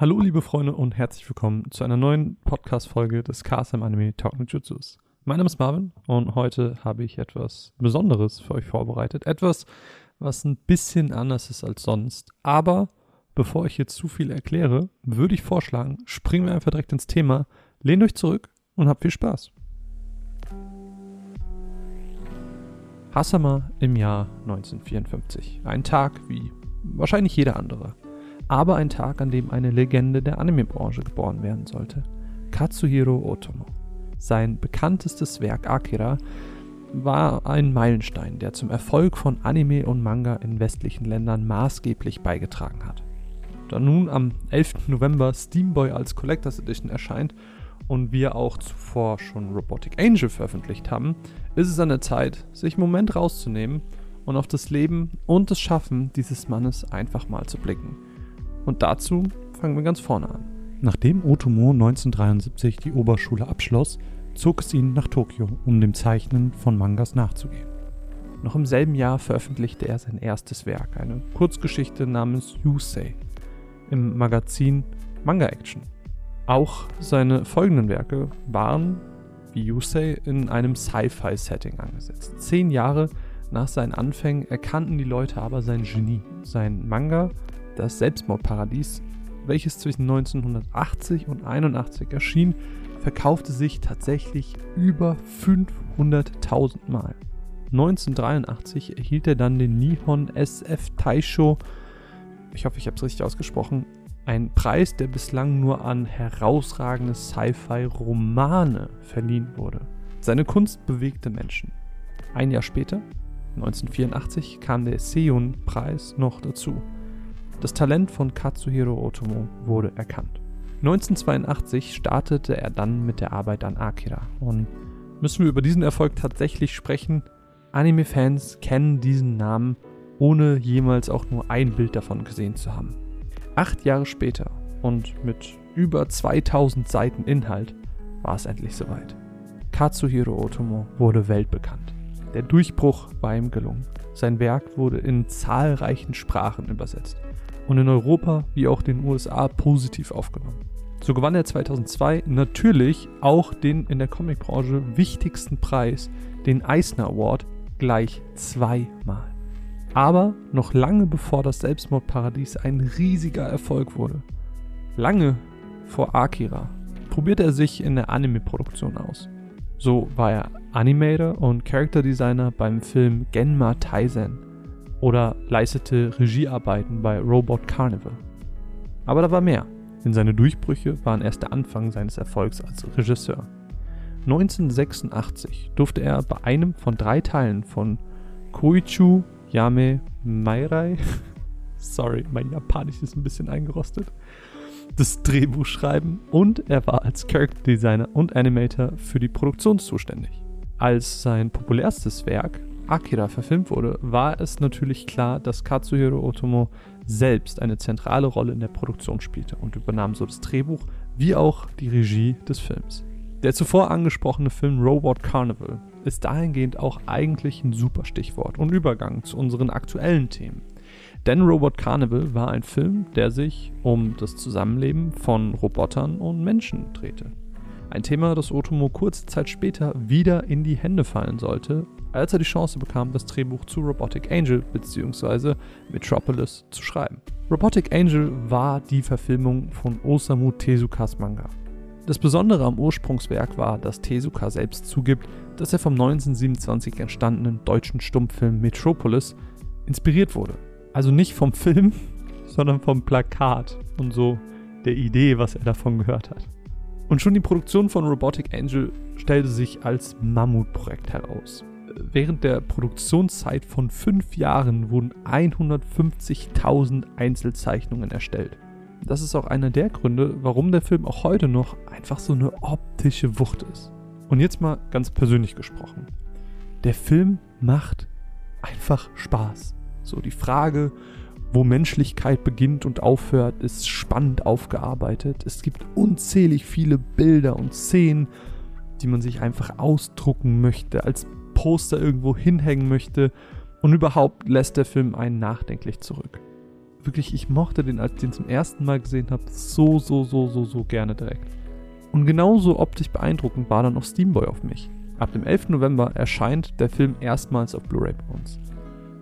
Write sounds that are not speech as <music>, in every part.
Hallo liebe Freunde und herzlich willkommen zu einer neuen Podcast-Folge des KSM Anime Talk mit Jutsus. Mein Name ist Marvin und heute habe ich etwas Besonderes für euch vorbereitet. Etwas, was ein bisschen anders ist als sonst. Aber bevor ich jetzt zu viel erkläre, würde ich vorschlagen, springen wir einfach direkt ins Thema, lehnt euch zurück und habt viel Spaß. Hasama im Jahr 1954. Ein Tag wie wahrscheinlich jeder andere aber ein Tag, an dem eine Legende der Anime-Branche geboren werden sollte. Katsuhiro Otomo. Sein bekanntestes Werk Akira war ein Meilenstein, der zum Erfolg von Anime und Manga in westlichen Ländern maßgeblich beigetragen hat. Da nun am 11. November Steamboy als Collectors Edition erscheint und wir auch zuvor schon Robotic Angel veröffentlicht haben, ist es an der Zeit, sich einen Moment rauszunehmen und auf das Leben und das Schaffen dieses Mannes einfach mal zu blicken. Und dazu fangen wir ganz vorne an. Nachdem Otomo 1973 die Oberschule abschloss, zog es ihn nach Tokio, um dem Zeichnen von Mangas nachzugehen. Noch im selben Jahr veröffentlichte er sein erstes Werk, eine Kurzgeschichte namens Yusei, im Magazin Manga Action. Auch seine folgenden Werke waren, wie Yusei, in einem Sci-Fi-Setting angesetzt. Zehn Jahre nach seinen Anfängen erkannten die Leute aber sein Genie. Sein Manga das Selbstmordparadies, welches zwischen 1980 und 81 erschien, verkaufte sich tatsächlich über 500.000 Mal. 1983 erhielt er dann den Nihon SF Taisho, ich hoffe, ich habe es richtig ausgesprochen, ein Preis, der bislang nur an herausragende Sci-Fi-Romane verliehen wurde. Seine Kunst bewegte Menschen. Ein Jahr später, 1984, kam der Seiyun-Preis noch dazu. Das Talent von Katsuhiro Otomo wurde erkannt. 1982 startete er dann mit der Arbeit an Akira. Und müssen wir über diesen Erfolg tatsächlich sprechen? Anime-Fans kennen diesen Namen, ohne jemals auch nur ein Bild davon gesehen zu haben. Acht Jahre später und mit über 2000 Seiten Inhalt war es endlich soweit. Katsuhiro Otomo wurde weltbekannt. Der Durchbruch war ihm gelungen. Sein Werk wurde in zahlreichen Sprachen übersetzt und in Europa wie auch den USA positiv aufgenommen. So gewann er 2002 natürlich auch den in der Comicbranche wichtigsten Preis, den Eisner Award, gleich zweimal. Aber noch lange bevor das Selbstmordparadies ein riesiger Erfolg wurde, lange vor Akira, probierte er sich in der Anime-Produktion aus. So war er Animator und Character Designer beim Film Genma Taizen oder leistete Regiearbeiten bei Robot Carnival. Aber da war mehr, denn seine Durchbrüche waren erst der Anfang seines Erfolgs als Regisseur. 1986 durfte er bei einem von drei Teilen von Koichu Yame Mairai, <laughs> sorry, mein Japanisch ist ein bisschen eingerostet, das Drehbuch schreiben und er war als Character Designer und Animator für die Produktion zuständig. Als sein populärstes Werk Akira verfilmt wurde, war es natürlich klar, dass Katsuhiro Otomo selbst eine zentrale Rolle in der Produktion spielte und übernahm so das Drehbuch wie auch die Regie des Films. Der zuvor angesprochene Film Robot Carnival ist dahingehend auch eigentlich ein super Stichwort und Übergang zu unseren aktuellen Themen. Denn Robot Carnival war ein Film, der sich um das Zusammenleben von Robotern und Menschen drehte. Ein Thema, das Otomo kurze Zeit später wieder in die Hände fallen sollte, als er die Chance bekam, das Drehbuch zu Robotic Angel bzw. Metropolis zu schreiben. Robotic Angel war die Verfilmung von Osamu Tezukas Manga. Das Besondere am Ursprungswerk war, dass Tezuka selbst zugibt, dass er vom 1927 entstandenen deutschen Stummfilm Metropolis inspiriert wurde. Also nicht vom Film, <laughs> sondern vom Plakat und so der Idee, was er davon gehört hat. Und schon die Produktion von Robotic Angel stellte sich als Mammutprojekt heraus während der Produktionszeit von fünf Jahren wurden 150.000 Einzelzeichnungen erstellt. Das ist auch einer der Gründe, warum der Film auch heute noch einfach so eine optische Wucht ist. Und jetzt mal ganz persönlich gesprochen. Der Film macht einfach Spaß. So die Frage, wo Menschlichkeit beginnt und aufhört, ist spannend aufgearbeitet. Es gibt unzählig viele Bilder und Szenen, die man sich einfach ausdrucken möchte, als Poster irgendwo hinhängen möchte und überhaupt lässt der Film einen nachdenklich zurück. wirklich, ich mochte den, als ich den zum ersten Mal gesehen habe, so, so, so, so, so gerne direkt. Und genauso optisch beeindruckend war dann auch Steamboy auf mich. Ab dem 11. November erscheint der Film erstmals auf Blu-ray bei uns.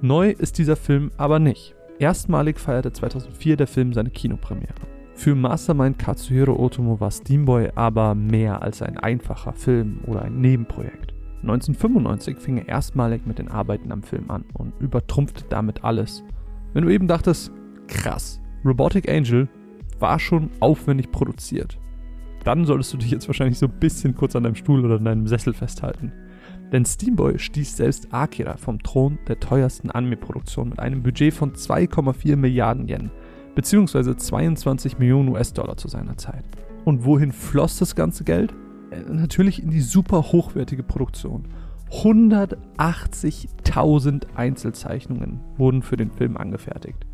Neu ist dieser Film aber nicht. Erstmalig feierte 2004 der Film seine Kinopremiere. Für Mastermind Katsuhiro Otomo war Steamboy aber mehr als ein einfacher Film oder ein Nebenprojekt. 1995 fing er erstmalig mit den Arbeiten am Film an und übertrumpfte damit alles. Wenn du eben dachtest, krass, Robotic Angel war schon aufwendig produziert, dann solltest du dich jetzt wahrscheinlich so ein bisschen kurz an deinem Stuhl oder in deinem Sessel festhalten. Denn Steamboy stieß selbst Akira vom Thron der teuersten Anime-Produktion mit einem Budget von 2,4 Milliarden Yen, beziehungsweise 22 Millionen US-Dollar zu seiner Zeit. Und wohin floss das ganze Geld? Äh, natürlich in die super hochwertige Produktion. 180.000 Einzelzeichnungen wurden für den Film angefertigt.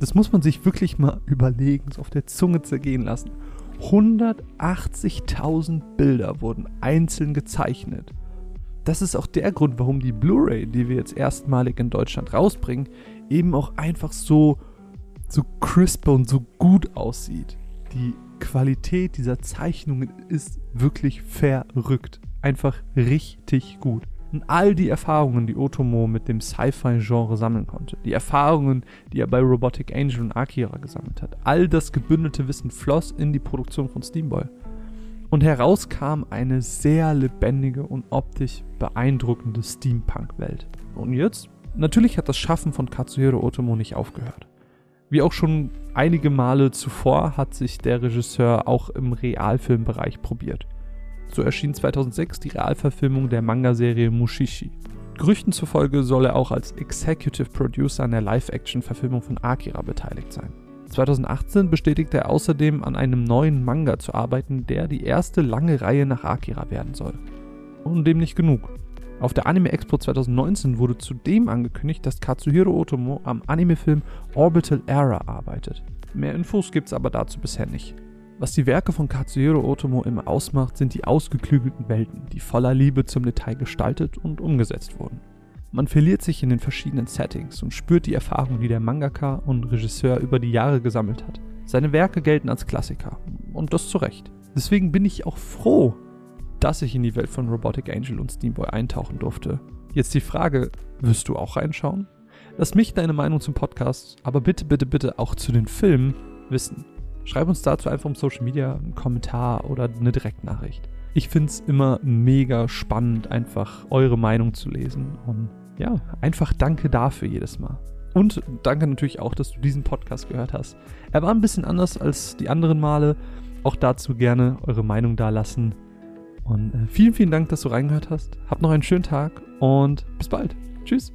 Das muss man sich wirklich mal überlegen, so auf der Zunge zergehen lassen. 180.000 Bilder wurden einzeln gezeichnet. Das ist auch der Grund, warum die Blu-ray, die wir jetzt erstmalig in Deutschland rausbringen, eben auch einfach so, so crisp und so gut aussieht. Die Qualität dieser Zeichnungen ist wirklich verrückt. Einfach richtig gut. Und all die Erfahrungen, die Otomo mit dem Sci-Fi-Genre sammeln konnte, die Erfahrungen, die er bei Robotic Angel und Akira gesammelt hat, all das gebündelte Wissen floss in die Produktion von Steamboy. Und heraus kam eine sehr lebendige und optisch beeindruckende Steampunk-Welt. Und jetzt? Natürlich hat das Schaffen von Katsuhiro Otomo nicht aufgehört. Wie auch schon einige Male zuvor hat sich der Regisseur auch im Realfilmbereich probiert. So erschien 2006 die Realverfilmung der Manga-Serie Mushishi. Gerüchten zufolge soll er auch als Executive Producer an der Live-Action-Verfilmung von Akira beteiligt sein. 2018 bestätigte er außerdem an einem neuen Manga zu arbeiten, der die erste lange Reihe nach Akira werden soll. Und dem nicht genug. Auf der Anime Expo 2019 wurde zudem angekündigt, dass Katsuhiro Otomo am Anime-Film Orbital Era arbeitet. Mehr Infos gibt's aber dazu bisher nicht. Was die Werke von Katsuhiro Otomo immer ausmacht, sind die ausgeklügelten Welten, die voller Liebe zum Detail gestaltet und umgesetzt wurden. Man verliert sich in den verschiedenen Settings und spürt die Erfahrung, die der Mangaka und Regisseur über die Jahre gesammelt hat. Seine Werke gelten als Klassiker und das zu Recht. Deswegen bin ich auch froh, dass ich in die Welt von Robotic Angel und Steamboy eintauchen durfte. Jetzt die Frage, wirst du auch reinschauen? Lass mich deine Meinung zum Podcast, aber bitte, bitte, bitte auch zu den Filmen wissen. Schreib uns dazu einfach im Social Media einen Kommentar oder eine Direktnachricht. Ich finde es immer mega spannend, einfach eure Meinung zu lesen. Und ja, einfach danke dafür jedes Mal. Und danke natürlich auch, dass du diesen Podcast gehört hast. Er war ein bisschen anders als die anderen Male. Auch dazu gerne eure Meinung da lassen. Und äh, vielen, vielen Dank, dass du reingehört hast. Habt noch einen schönen Tag und bis bald. Tschüss.